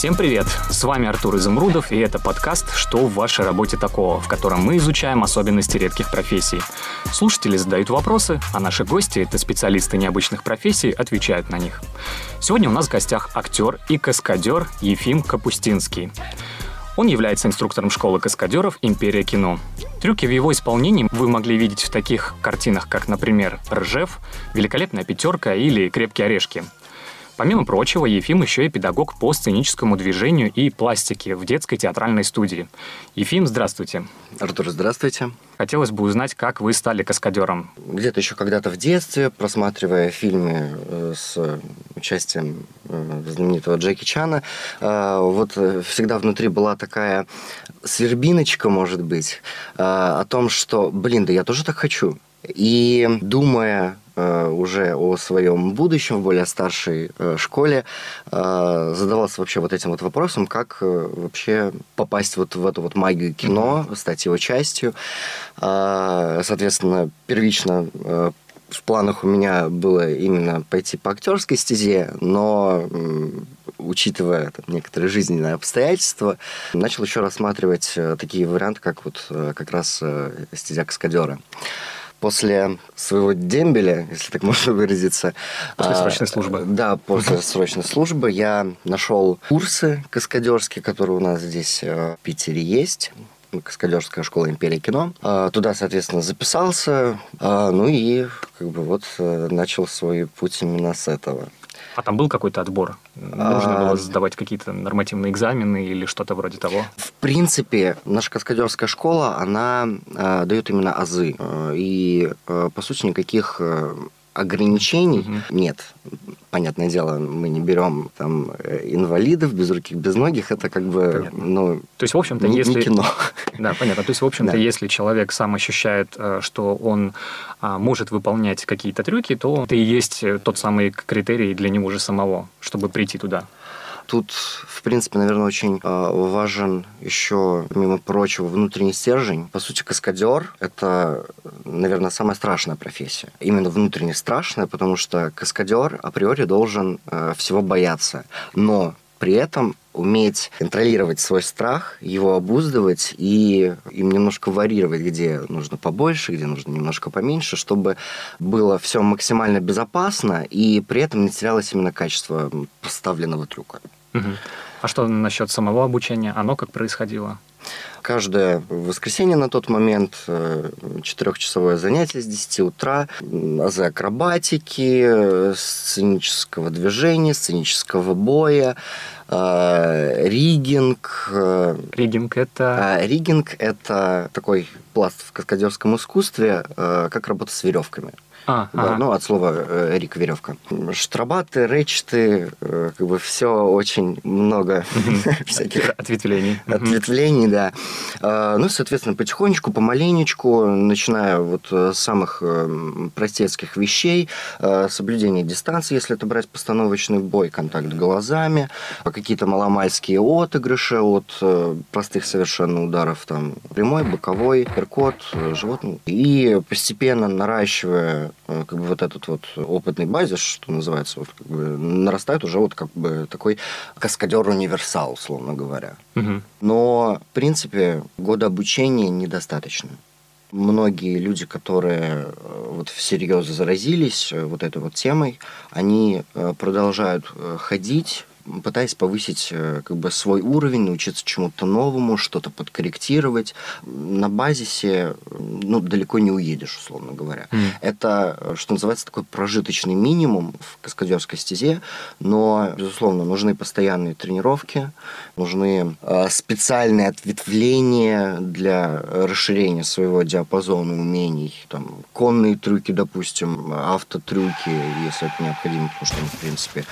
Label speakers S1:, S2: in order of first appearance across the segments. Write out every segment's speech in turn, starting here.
S1: Всем привет! С вами Артур Изумрудов, и это подкаст «Что в вашей работе такого?», в котором мы изучаем особенности редких профессий. Слушатели задают вопросы, а наши гости, это специалисты необычных профессий, отвечают на них. Сегодня у нас в гостях актер и каскадер Ефим Капустинский. Он является инструктором школы каскадеров «Империя кино». Трюки в его исполнении вы могли видеть в таких картинах, как, например, «Ржев», «Великолепная пятерка» или «Крепкие орешки». Помимо прочего, Ефим еще и педагог по сценическому движению и пластике в детской театральной студии. Ефим, здравствуйте.
S2: Артур, здравствуйте.
S1: Хотелось бы узнать, как вы стали каскадером.
S2: Где-то еще когда-то в детстве, просматривая фильмы э, с участием э, знаменитого Джеки Чана, э, вот всегда внутри была такая свербиночка, может быть, о том, что, блин, да я тоже так хочу. И думая уже о своем будущем в более старшей э, школе, э, задавался вообще вот этим вот вопросом, как вообще попасть вот в эту вот магию кино, стать его частью. Соответственно, первично в планах у меня было именно пойти по актерской стезе, но учитывая там, некоторые жизненные обстоятельства, начал еще рассматривать такие варианты, как вот как раз стезя каскадера после своего дембеля, если так можно выразиться.
S1: После а, срочной службы.
S2: Да, после срочной службы я нашел курсы каскадерские, которые у нас здесь э, в Питере есть каскадерская школа Империя кино. А, туда, соответственно, записался, а, ну и как бы вот э, начал свой путь именно с этого.
S1: А там был какой-то отбор? Нужно было а, сдавать какие-то нормативные экзамены или что-то вроде того?
S2: В принципе, наша каскадерская школа, она э, дает именно азы. Э, и, э, по сути, никаких э, ограничений угу. нет понятное дело, мы не берем там э, инвалидов, безруких, безногих, это как бы, понятно. ну,
S1: То есть, в общем-то,
S2: не,
S1: если...
S2: не кино.
S1: Да, понятно. То есть, в общем-то, да. если человек сам ощущает, э, что он а, может выполнять какие-то трюки, то это и есть э, тот самый критерий для него же самого, чтобы прийти туда.
S2: Тут, в принципе, наверное, очень э, важен еще, помимо прочего, внутренний стержень. По сути, каскадер – это, наверное, самая страшная профессия. Именно внутренне страшная, потому что каскадер априори должен э, всего бояться. Но при этом уметь контролировать свой страх, его обуздывать и им немножко варьировать, где нужно побольше, где нужно немножко поменьше, чтобы было все максимально безопасно и при этом не терялось именно качество поставленного трюка.
S1: Угу. А что насчет самого обучения? Оно как происходило?
S2: Каждое воскресенье на тот момент э, четырехчасовое занятие с 10 утра, азы акробатики, сценического движения, сценического боя, э, ригинг.
S1: Э, ригинг это?
S2: А, ригинг это такой пласт в каскадерском искусстве, как работа с веревками.
S1: А,
S2: да, ага. Ну, от слова э, Рик веревка. Штрабаты, речты, э, как бы все очень много
S1: всяких ответвлений.
S2: Ответвлений, да. А, ну, соответственно, потихонечку, помаленечку, начиная вот с самых э, простецких вещей, соблюдение дистанции, если это брать постановочный бой, контакт глазами, какие-то маломальские отыгрыши от простых совершенно ударов, там, прямой, боковой, перкот, животный. И постепенно наращивая Э, как бы вот этот вот опытный базис, что называется, вот как бы нарастает уже вот как бы такой каскадер-универсал, условно говоря.
S1: Угу.
S2: Но, в принципе, года обучения недостаточно. Многие люди, которые э, вот всерьез заразились э, вот этой вот темой, они продолжают ходить пытаясь повысить э, как бы свой уровень, научиться чему-то новому, что-то подкорректировать. На базисе ну, далеко не уедешь, условно говоря. Mm. Это, э, что называется, такой прожиточный минимум в каскадерской стезе, но, безусловно, нужны постоянные тренировки, нужны э, специальные ответвления для расширения своего диапазона умений. Там, конные трюки, допустим, автотрюки, если это необходимо, потому что в принципе,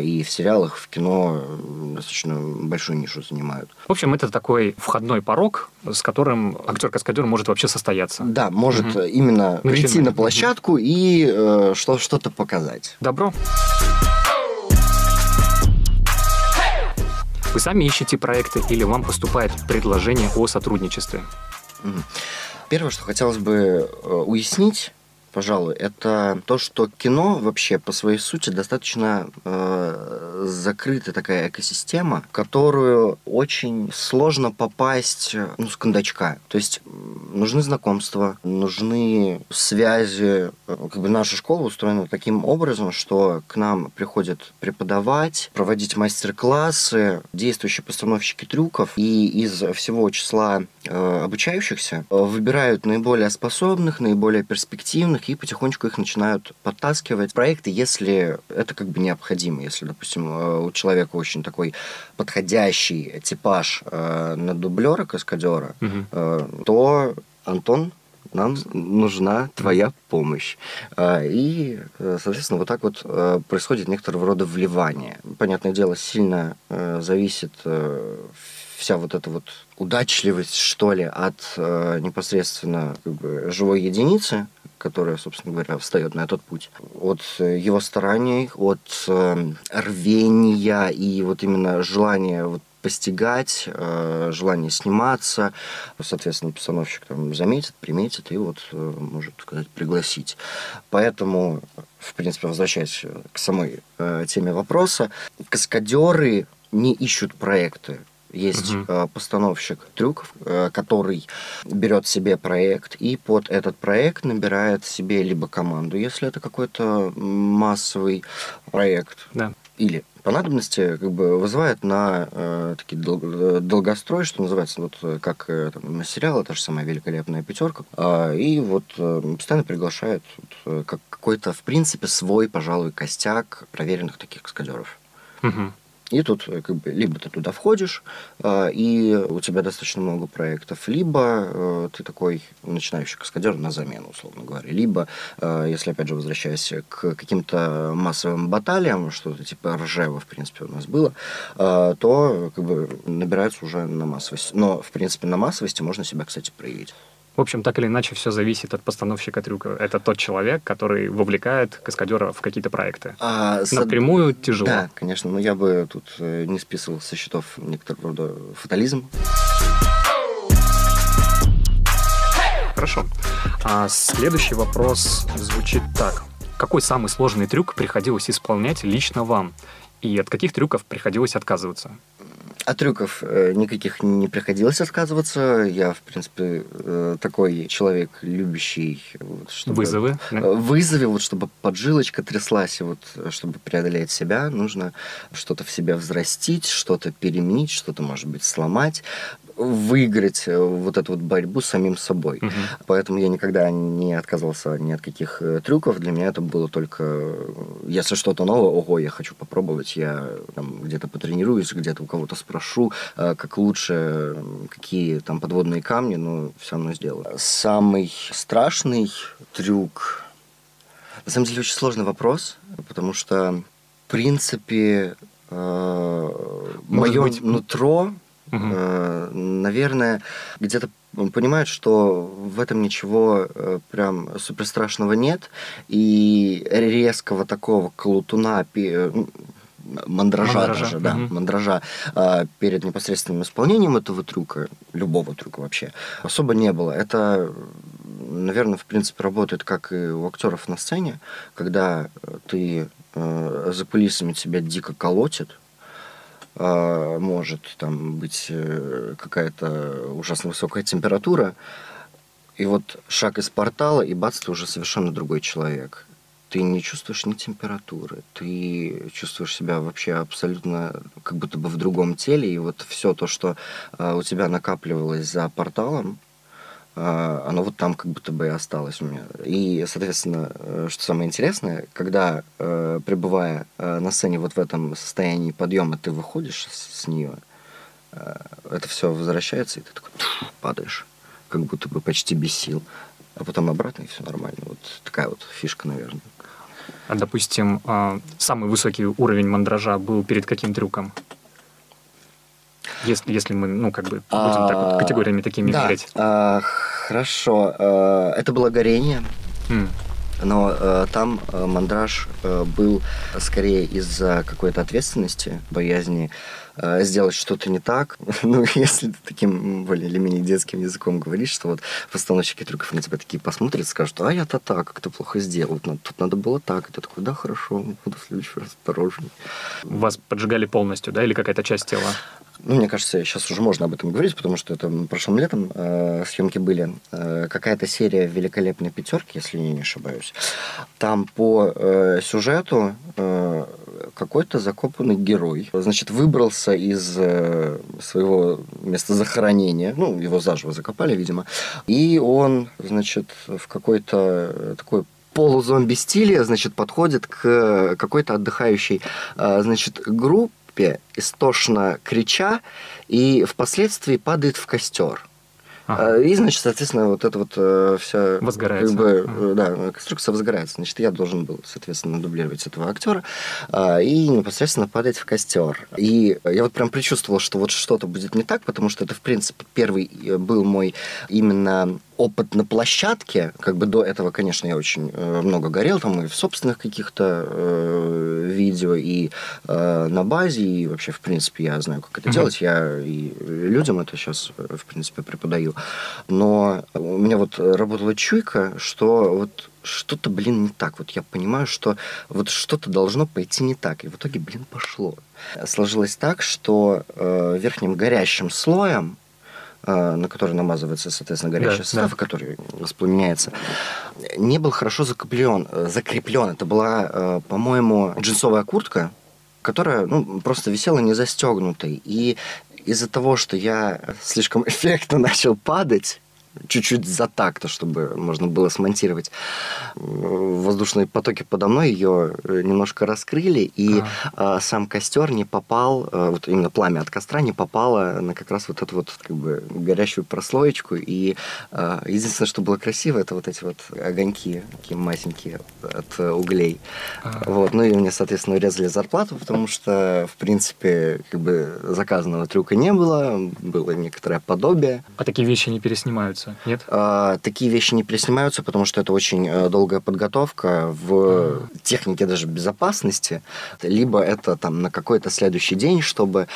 S2: и в сериалах, в кино достаточно большую нишу занимают.
S1: В общем, это такой входной порог, с которым актер-каскадер может вообще состояться.
S2: Да, может угу. именно прийти на площадку угу. и э, что, что-то показать.
S1: Добро. Вы сами ищете проекты или вам поступает предложение о сотрудничестве?
S2: Первое, что хотелось бы э, уяснить, пожалуй, это то, что кино вообще по своей сути достаточно э, закрытая такая экосистема, в которую очень сложно попасть ну, с кондачка. То есть нужны знакомства, нужны связи. Как бы наша школа устроена таким образом, что к нам приходят преподавать, проводить мастер-классы, действующие постановщики трюков, и из всего числа э, обучающихся выбирают наиболее способных, наиболее перспективных и потихонечку их начинают подтаскивать проекты, если это как бы необходимо. Если, допустим, э, у человека очень такой подходящий типаж э, на дублера, каскадера, угу. э, то Антон нам нужна твоя помощь. Э, и, э, соответственно, вот так вот происходит некоторого рода вливание. Понятное дело, сильно зависит вся вот эта вот удачливость, что ли, от э, непосредственно как бы, живой единицы, которая, собственно говоря, встает на этот путь, от его стараний, от э, рвения и вот именно желания вот постигать, э, желание сниматься, соответственно, постановщик там заметит, приметит и вот э, может сказать пригласить. Поэтому, в принципе, возвращаясь к самой э, теме вопроса, каскадеры не ищут проекты. Есть угу. постановщик трюков, э, который берет себе проект и под этот проект набирает себе либо команду, если это какой-то массовый проект, да. Или по надобности как бы вызывает на э, такие дол- э, долгострой, что называется, вот как э, там, на сериалы, та же самая великолепная пятерка, э, и вот э, постоянно приглашает вот, как какой-то, в принципе, свой, пожалуй, костяк проверенных таких каскадеров. Угу. И тут э, как бы либо ты туда входишь, э, и у тебя достаточно много проектов, либо э, ты такой начинающий каскадер на замену, условно говоря. Либо, если опять же возвращаясь к каким-то массовым баталиям, что-то типа Ржева, в принципе, у нас было, то как бы набираются уже на массовости. Но, в принципе, на массовости можно себя, кстати, проявить.
S1: В общем, так или иначе, все зависит от постановщика трюка. Это тот человек, который вовлекает каскадера в какие-то проекты. А, Напрямую с... тяжело.
S2: Да, конечно, но я бы тут э, не списывал со счетов некоторого рода фатализм.
S1: Хорошо. А следующий вопрос звучит так. Какой самый сложный трюк приходилось исполнять лично вам? И от каких трюков приходилось отказываться?
S2: От трюков э, никаких не приходилось отказываться. Я, в принципе, э, такой человек, любящий...
S1: Вот, чтобы, Вызовы?
S2: Да? Вызовы, вот, чтобы поджилочка тряслась, и вот, чтобы преодолеть себя, нужно что-то в себе взрастить, что-то переменить, что-то, может быть, сломать выиграть э, вот эту вот борьбу с самим собой. Угу. Поэтому я никогда не отказывался ни от каких э, трюков. Для меня это было только, э, если что-то новое, ого, я хочу попробовать, я там где-то потренируюсь, где-то у кого-то спрошу, как лучше, какие там подводные камни, но все равно сделаю. Самый страшный трюк, на самом деле очень сложный вопрос, потому что в принципе мое быть... нутро Угу. Наверное, где-то понимают, что в этом ничего э, прям супер страшного нет, и резкого такого колутуна мандража, мандража даже, да, угу. мандража перед непосредственным исполнением этого трюка, любого трюка вообще, особо не было. Это, наверное, в принципе, работает как и у актеров на сцене, когда ты за кулисами тебя дико колотит, может там быть э, какая-то ужасно высокая температура, и вот шаг из портала, и бац, ты уже совершенно другой человек. Ты не чувствуешь ни температуры, ты чувствуешь себя вообще абсолютно как будто бы в другом теле, и вот все то, что а, у тебя накапливалось за порталом, а, оно вот там как будто бы и осталось у меня. И, соответственно, э, что самое интересное, когда, э, пребывая э, на сцене вот в этом состоянии подъема, ты выходишь с, с нее, это все возвращается, и ты такой падаешь, как будто бы почти без сил. А потом обратно, и все нормально. Вот такая вот фишка, наверное.
S1: А, допустим, а, самый высокий уровень мандража был перед каким трюком? Если, если мы, ну, как бы, будем а, так вот категориями такими
S2: да,
S1: мерять.
S2: А, хорошо. А, это было горение. Mm. Но э, там э, мандраж э, был скорее из-за какой-то ответственности, боязни э, сделать что-то не так. ну, если ты таким более или менее детским языком говоришь, что вот постановщики трюков на тебя такие посмотрят, скажут, а я-то так, как ты плохо сделал. Ну, тут надо было так. И ты такой, да, хорошо, буду в следующий раз осторожней.
S1: Вас поджигали полностью, да, или какая-то часть тела?
S2: Ну, мне кажется, сейчас уже можно об этом говорить, потому что это прошлым летом э, съемки были. Э, какая-то серия великолепной пятерки, если я не ошибаюсь. Там по э, сюжету э, какой-то закопанный герой, значит, выбрался из э, своего места захоронения, ну, его заживо закопали, видимо, и он, значит, в какой-то такой полузомби стиле, значит, подходит к какой-то отдыхающей, э, значит, группе, группе, истошно крича, и впоследствии падает в костер. Ага. И, значит, соответственно, вот это вот э, вся...
S1: Возгорается.
S2: Как бы, ага. Да, конструкция возгорается. Значит, я должен был, соответственно, дублировать этого актера э, и непосредственно падать в костер. И я вот прям предчувствовал, что вот что-то будет не так, потому что это, в принципе, первый э, был мой именно опыт на площадке, как бы до этого, конечно, я очень э, много горел, там и в собственных каких-то э, видео, и э, на базе, и вообще, в принципе, я знаю, как это mm-hmm. делать, я и людям это сейчас, э, в принципе, преподаю. Но у меня вот работала чуйка, что вот что-то, блин, не так. Вот я понимаю, что вот что-то должно пойти не так. И в итоге, блин, пошло. Сложилось так, что э, верхним горящим слоем на который намазывается, соответственно, горячий да, состав, да. который воспламеняется, не был хорошо закреплен. закреплен. Это была, э, по-моему, джинсовая куртка, которая ну, просто висела не застегнутой. И из-за того, что я слишком эффектно начал падать, чуть-чуть за такта, чтобы можно было смонтировать. Воздушные потоки подо мной ее э, немножко раскрыли, и а. сам костер не попал, э, вот именно пламя от костра не попало на как раз вот эту вот как бы горящую прослоечку. И а, единственное, что было красиво, это вот эти вот огоньки, такие масенькие от углей. А. Вот. Ну и мне, соответственно, урезали зарплату, потому что, в принципе, как бы заказанного трюка не было, было некоторое подобие.
S1: А такие вещи не переснимаются? Переснимаются, нет?
S2: А, такие вещи не переснимаются, потому что это очень э, долгая подготовка в а. технике даже безопасности. Либо это там на какой-то следующий день, чтобы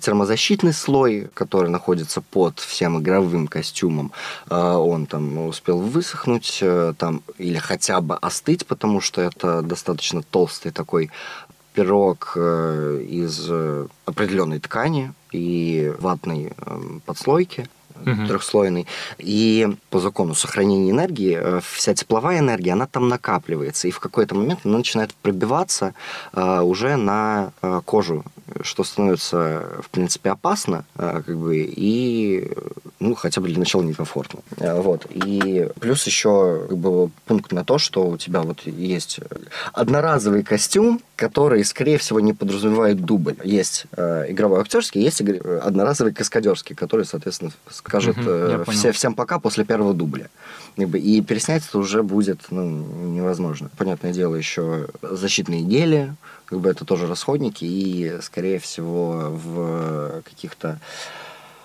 S2: термозащитный слой, который находится под всем игровым костюмом, э, он там успел высохнуть э, там, или хотя бы остыть, потому что это достаточно толстый такой пирог из определенной ткани и ватной подслойки угу. трехслойный. И по закону сохранения энергии э, вся тепловая энергия, она там накапливается. И в какой-то момент она начинает пробиваться э, уже на э, кожу, что становится, в принципе, опасно, как бы, и, ну, хотя бы для начала некомфортно. Вот. И плюс еще как бы, пункт на то, что у тебя вот есть одноразовый костюм, который, скорее всего, не подразумевает дубль. Есть э, игровой актерский, есть одноразовый каскадерский, который, соответственно, скажет угу, э, все, всем пока после первого дубля. И переснять это уже будет ну, невозможно. Понятное дело, еще защитные гели, как бы это тоже расходники, и, скорее всего, в каких-то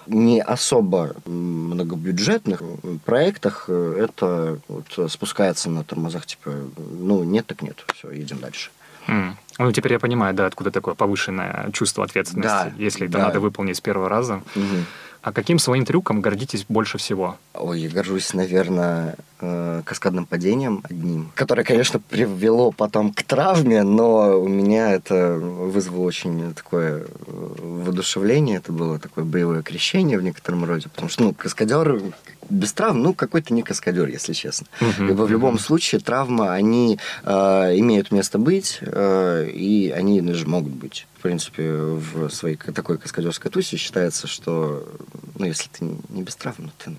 S2: не особо многобюджетных проектах э, это вот спускается на тормозах, типа, ну, нет так нет, все, едем дальше.
S1: Mm. Ну, теперь я понимаю, да, откуда такое повышенное чувство ответственности, да, если это да. надо выполнить с первого раза. Угу. А каким своим трюком гордитесь больше всего?
S2: Ой, я горжусь, наверное, э, каскадным падением одним, которое, конечно, привело потом к травме, но у меня это вызвало очень такое э, воодушевление, это было такое боевое крещение в некотором роде, потому что, ну, каскадер без травм, ну, какой-то не каскадер, если честно. Uh-huh. Ибо в любом случае травмы, они э, имеют место быть, э, и они даже могут быть в принципе, в своей такой каскадерской тусе считается, что, ну, если ты не без травм, ну, ты,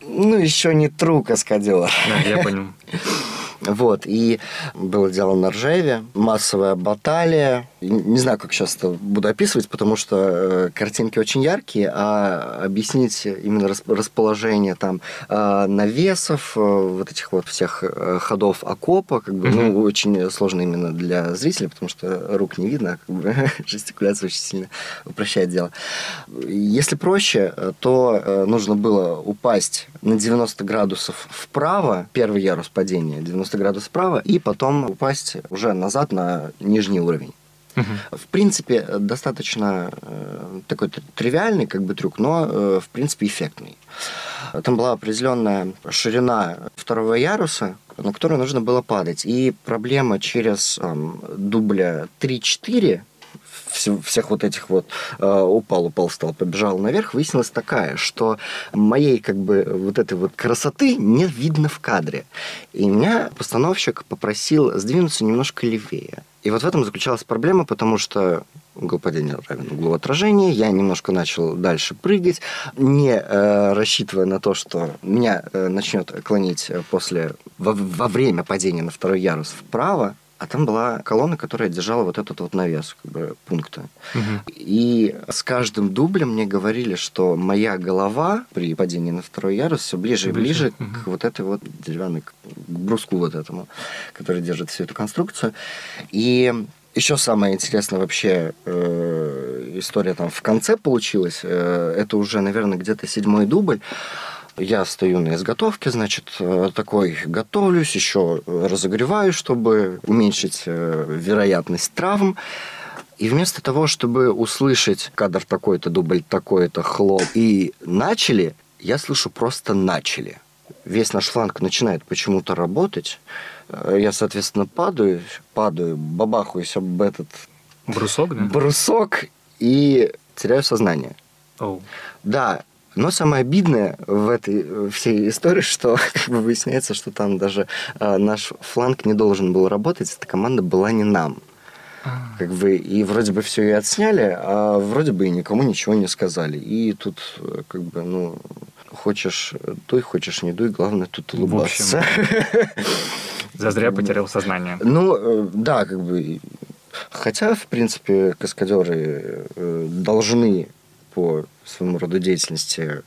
S2: ну, ну еще не тру каскадер.
S1: Да, я понял.
S2: Вот, и было дело на Ржеве, массовая баталия, Не знаю, как сейчас это буду описывать, потому что э, картинки очень яркие, а объяснить именно расположение там э, навесов, э, вот этих вот всех ходов окопа, как бы, mm-hmm. ну, очень сложно именно для зрителя, потому что рук не видно, а как бы жестикуляция очень сильно упрощает дело. Если проще, то нужно было упасть на 90 градусов вправо, первый ярус падения, 90 градусов вправо, и потом упасть уже назад на нижний уровень. В принципе, достаточно э, такой тривиальный как бы трюк, но э, в принципе эффектный. Там была определенная ширина второго яруса, на которую нужно было падать. И проблема через э, дубля 3-4 всех вот этих вот э, упал, упал, стал, побежал наверх, выяснилась такая, что моей как бы вот этой вот красоты не видно в кадре. И меня постановщик попросил сдвинуться немножко левее. И вот в этом заключалась проблема, потому что угол падения равен углу отражения. Я немножко начал дальше прыгать, не э, рассчитывая на то, что меня э, начнет клонить после во, во время падения на второй ярус вправо. А там была колонна, которая держала вот этот вот навес как бы, пункта. Угу. И с каждым дублем мне говорили, что моя голова при падении на второй ярус все ближе, ближе и ближе угу. к вот этой вот деревянной к бруску вот этому, который держит всю эту конструкцию. И еще самое интересное вообще э, история там в конце получилась. Э, это уже, наверное, где-то седьмой дубль. Я стою на изготовке, значит, э, такой готовлюсь, еще разогреваю, чтобы уменьшить э, вероятность травм. И вместо того, чтобы услышать кадр такой-то, дубль такой-то, хлоп, и начали, я слышу просто начали. Весь наш фланг начинает почему-то работать. Э, я, соответственно, падаю, падаю, бабахаюсь об этот...
S1: Брусок, да?
S2: Брусок и теряю сознание.
S1: Oh.
S2: Да, но самое обидное в этой всей истории, что как бы выясняется, что там даже э, наш фланг не должен был работать, эта команда была не нам. А. Как бы, и вроде бы все и отсняли, а вроде бы и никому ничего не сказали. И тут, э, как бы, ну, хочешь дуй, хочешь не дуй, главное тут улыбаться.
S1: Зазря потерял сознание.
S2: Ну, э, да, как бы. Хотя, в принципе, каскадеры э, должны по своему роду деятельности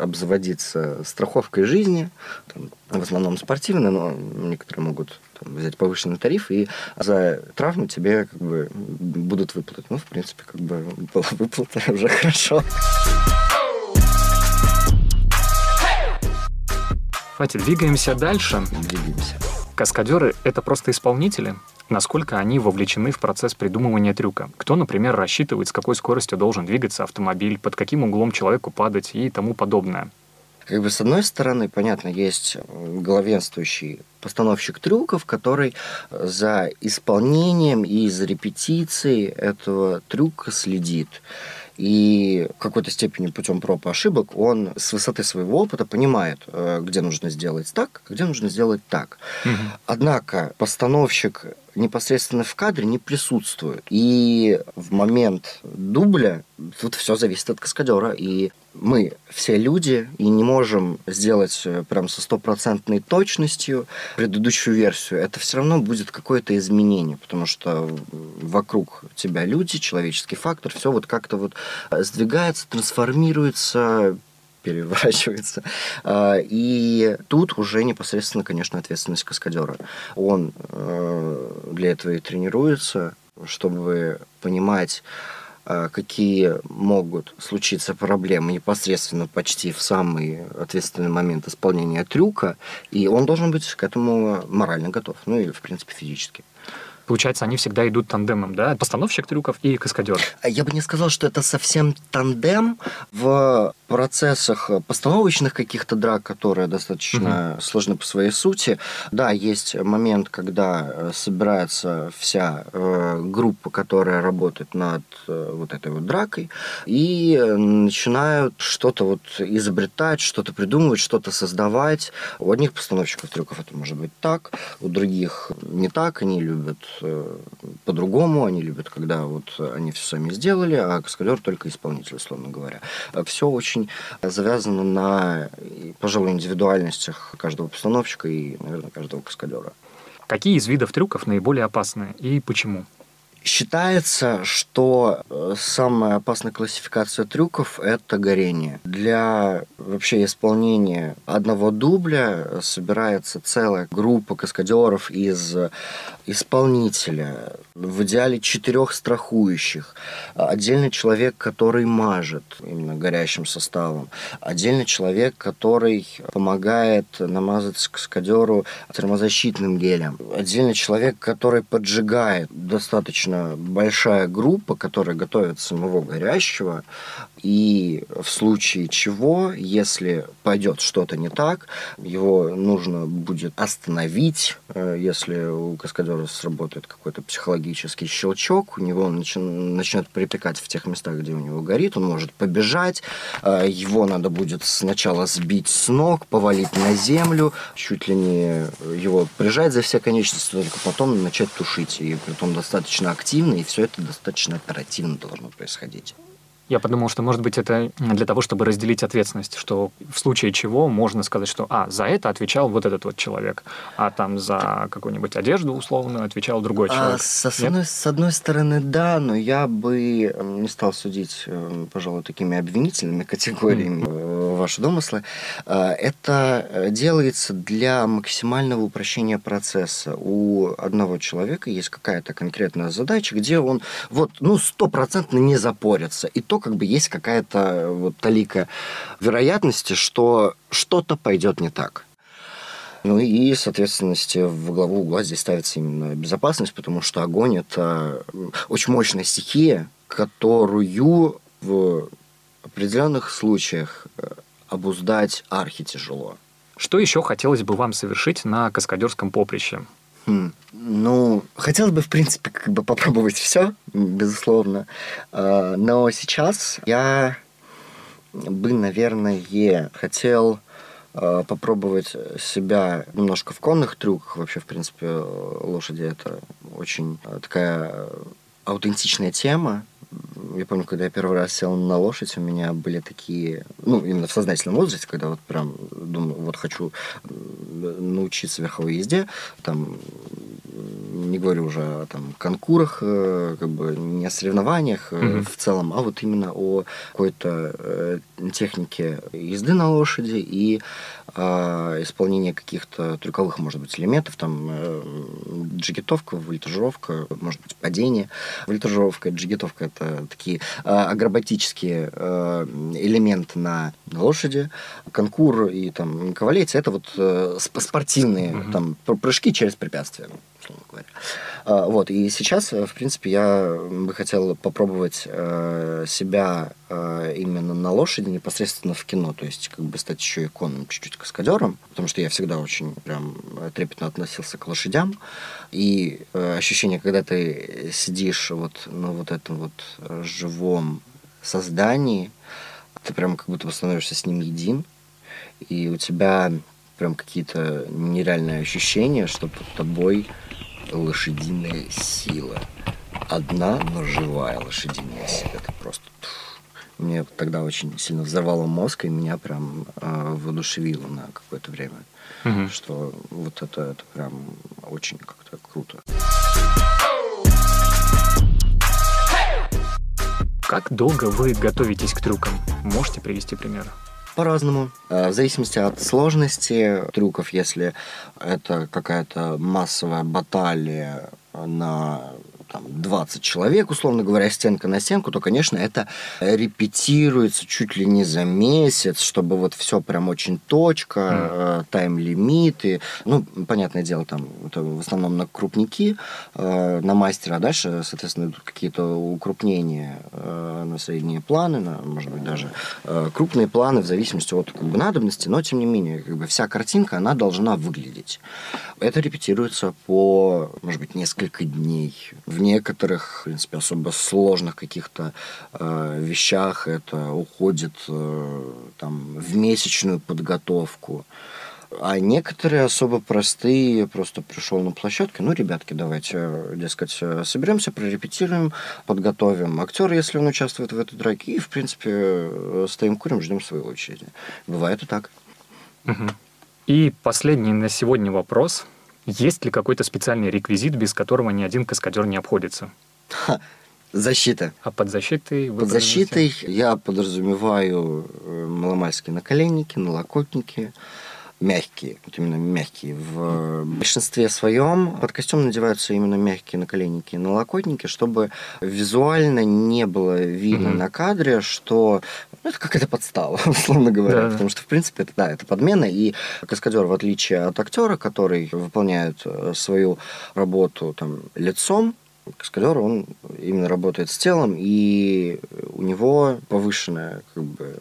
S2: обзаводиться страховкой жизни, там, в основном спортивной, но некоторые могут там, взять повышенный тариф, и за травму тебе как бы будут выплатить. Ну, в принципе, как бы была выплата уже хорошо.
S1: Фати, двигаемся дальше.
S2: Двигаемся.
S1: Каскадеры — это просто исполнители? Насколько они вовлечены в процесс придумывания трюка? Кто, например, рассчитывает, с какой скоростью должен двигаться автомобиль, под каким углом человеку падать и тому подобное?
S2: Как бы с одной стороны, понятно, есть главенствующий постановщик трюков, который за исполнением и за репетицией этого трюка следит и в какой-то степени путем проб и ошибок он с высоты своего опыта понимает, э, где нужно сделать так, где нужно сделать так. Угу. Однако постановщик непосредственно в кадре не присутствует. И в момент дубля тут все зависит от каскадера. И мы все люди и не можем сделать э, прям со стопроцентной точностью предыдущую версию. Это все равно будет какое-то изменение, потому что вокруг тебя люди, человеческий фактор, все вот как-то вот э, сдвигается, трансформируется, переворачивается. А, и тут уже непосредственно, конечно, ответственность каскадера. Он э, для этого и тренируется, чтобы понимать, а, какие могут случиться проблемы непосредственно почти в самый ответственный момент исполнения трюка, и он должен быть к этому морально готов, ну или, в принципе, физически.
S1: Получается, они всегда идут тандемом, да? Постановщик трюков и каскадер.
S2: Я бы не сказал, что это совсем тандем. В процессах постановочных каких-то драк, которые достаточно угу. сложны по своей сути, да, есть момент, когда э, собирается вся э, группа, которая работает над э, вот этой вот дракой, и начинают что-то вот изобретать, что-то придумывать, что-то создавать. У одних постановщиков трюков это может быть так, у других не так, они любят по-другому, они любят, когда вот они все сами сделали, а каскадер только исполнитель, условно говоря. Все очень завязано на, пожалуй, индивидуальностях каждого постановщика и, наверное, каждого каскадера.
S1: Какие из видов трюков наиболее опасны и почему?
S2: Считается, что э, самая опасная классификация трюков – это горение. Для вообще исполнения одного дубля собирается целая группа каскадеров из исполнителя, в идеале четырех страхующих, отдельный человек, который мажет именно горящим составом, отдельный человек, который помогает намазать каскадеру термозащитным гелем, отдельный человек, который поджигает достаточно большая группа, которая готовит самого горящего, и в случае чего, если пойдет что-то не так, его нужно будет остановить, э, если у каскадера сработает какой-то психологический щелчок, у него начнет припекать в тех местах, где у него горит, он может побежать, э, его надо будет сначала сбить с ног, повалить на землю, чуть ли не его прижать за все конечности, только потом начать тушить, и при том достаточно активно, и все это достаточно оперативно должно происходить.
S1: Я подумал, что, может быть, это для того, чтобы разделить ответственность, что в случае чего можно сказать, что, а, за это отвечал вот этот вот человек, а там за какую-нибудь одежду, условно, отвечал другой а, человек. А,
S2: с, одной, с одной стороны, да, но я бы не стал судить, э, пожалуй, такими обвинительными категориями mm. ваши домыслы. А, это э, делается для максимального упрощения процесса. У одного человека есть какая-то конкретная задача, где он вот, ну, стопроцентно не запорится. И то то как бы есть какая-то вот талика вероятности, что что-то пойдет не так. Ну и, соответственно, в главу угла здесь ставится именно безопасность, потому что огонь – это очень мощная стихия, которую в определенных случаях э, обуздать архи тяжело.
S1: Что еще хотелось бы вам совершить на каскадерском поприще?
S2: Хм. Ну, хотелось бы, в принципе, как бы попробовать все, безусловно. А, но сейчас я бы, наверное, хотел а, попробовать себя немножко в конных трюках. Вообще, в принципе, лошади это очень такая аутентичная тема я помню, когда я первый раз сел на лошадь, у меня были такие, ну, именно в сознательном возрасте, когда вот прям думаю, вот хочу научиться верховой езде, там, не говорю уже о там, конкурах, э, как бы не о соревнованиях mm-hmm. в целом, а вот именно о какой-то э, технике езды на лошади и э, исполнения каких-то трюковых, может быть, элементов, там, э, джигитовка, вольтажировка, может быть, падение. Вольтажировка, джигитовка – это такие э, акробатические э, элементы на лошади. Конкур и там кавалетия – это вот э, спортивные mm-hmm. там, прыжки через препятствия условно говоря. А, вот, и сейчас, э, в принципе, я бы хотел попробовать э, себя э, именно на лошади непосредственно в кино, то есть как бы стать еще иконом, чуть-чуть каскадером, потому что я всегда очень прям трепетно относился к лошадям, и ощущение, когда ты сидишь вот на вот этом вот живом создании, ты прям как будто становишься с ним един, и у тебя прям какие-то нереальные ощущения, что под тобой лошадиная сила. Одна, но живая лошадиная сила. Это просто... Мне тогда очень сильно взорвало мозг, и меня прям э, воодушевило на какое-то время. Угу. Что вот это, это прям очень как-то круто.
S1: Как долго вы готовитесь к трюкам? Можете привести пример?
S2: По-разному. Э, в зависимости от сложности трюков, если это какая-то массовая баталия на там, 20 человек, условно говоря, стенка на стенку, то, конечно, это репетируется чуть ли не за месяц, чтобы вот все прям очень точка, mm. тайм-лимиты. Ну, понятное дело, там это в основном на крупники, э, на мастера, а дальше, соответственно, идут какие-то укрупнения э, на средние планы, на, может быть, даже крупные планы в зависимости от как бы, надобности, но, тем не менее, как бы вся картинка, она должна выглядеть. Это репетируется по, может быть, несколько дней. В некоторых, в принципе, особо сложных каких-то э, вещах это уходит э, там, в месячную подготовку. А некоторые особо простые, просто пришел на площадку, ну, ребятки, давайте, дескать, соберемся, прорепетируем, подготовим актера, если он участвует в этой драке, и, в принципе, стоим, курим, ждем своей очереди. Бывает и так.
S1: Угу. И последний на сегодня вопрос. Есть ли какой-то специальный реквизит, без которого ни один каскадер не обходится?
S2: Ха, защита.
S1: А под защитой вы
S2: Под защитой я подразумеваю э, маломальские наколенники, налокотники, мягкие, вот именно мягкие. В большинстве своем под костюм надеваются именно мягкие наколенники и налокотники, чтобы визуально не было видно
S1: Мгм.
S2: на кадре, что ну, это какая-то подстава, условно говоря.
S1: Да.
S2: Потому что, в принципе, это, да, это подмена. И каскадер, в отличие от актера, который выполняет э, свою работу там, лицом, каскадер, он именно работает с телом, и у него повышенная как бы,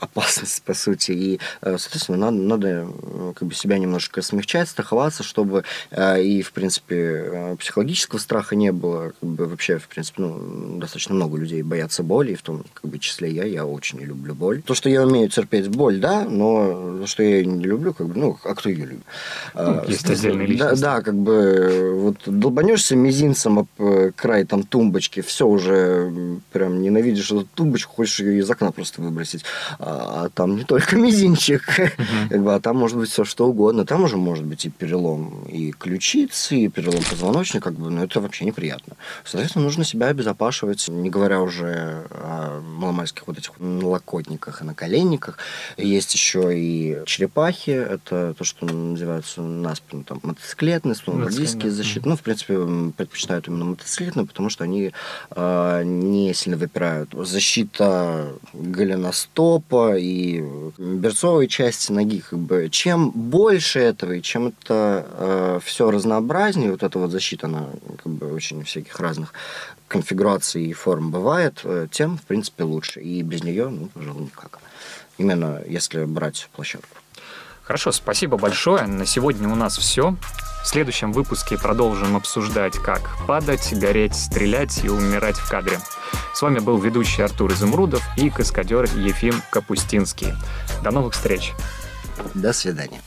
S2: опасность, по сути. И, э, соответственно, надо, надо э, как бы себя немножко смягчать, страховаться, чтобы э, и, в принципе, психологического страха не было. Как бы вообще, в принципе, ну, достаточно много людей боятся боли, и в том как бы, числе я. Я очень не люблю боль. То, что я умею терпеть боль, да, но то, что я ее не люблю, как бы, ну, а кто ее любит?
S1: Ну,
S2: А,
S1: есть
S2: соответственно,
S1: отдельные
S2: да,
S1: личности.
S2: да, как бы вот долбанешься мизинцем об край там тумбочки, все уже прям ненавидишь эту тумбочку, хочешь ее из окна просто выбросить. А, а там не только мизинчик, бы, а там может быть все что угодно. Там уже может быть и перелом и ключицы, и перелом позвоночника, как бы, но это вообще неприятно. Соответственно, нужно себя обезопашивать, не говоря уже о маломальских вот этих налокотниках и наколенниках. Есть еще и черепахи, это то, что называется на спину там мотоциклетные,
S1: Мотоциклетные,
S2: защиты. Ну, в принципе, предпочитают именно мотоциклетные, потому что они э, не сильно выпирают. Защита голеностопа и берцовой части ноги. Как бы, чем больше этого, и чем это все разнообразнее, вот эта вот защита, она как бы очень всяких разных конфигураций и форм бывает, э, тем, в принципе, лучше. И без нее, ну, пожалуй, никак. Именно если брать площадку.
S1: Хорошо, спасибо большое. На сегодня у нас все. В следующем выпуске продолжим обсуждать, как падать, гореть, стрелять и умирать в кадре. С вами был ведущий Артур Изумрудов и каскадер Ефим Капустинский. До новых встреч!
S2: До свидания.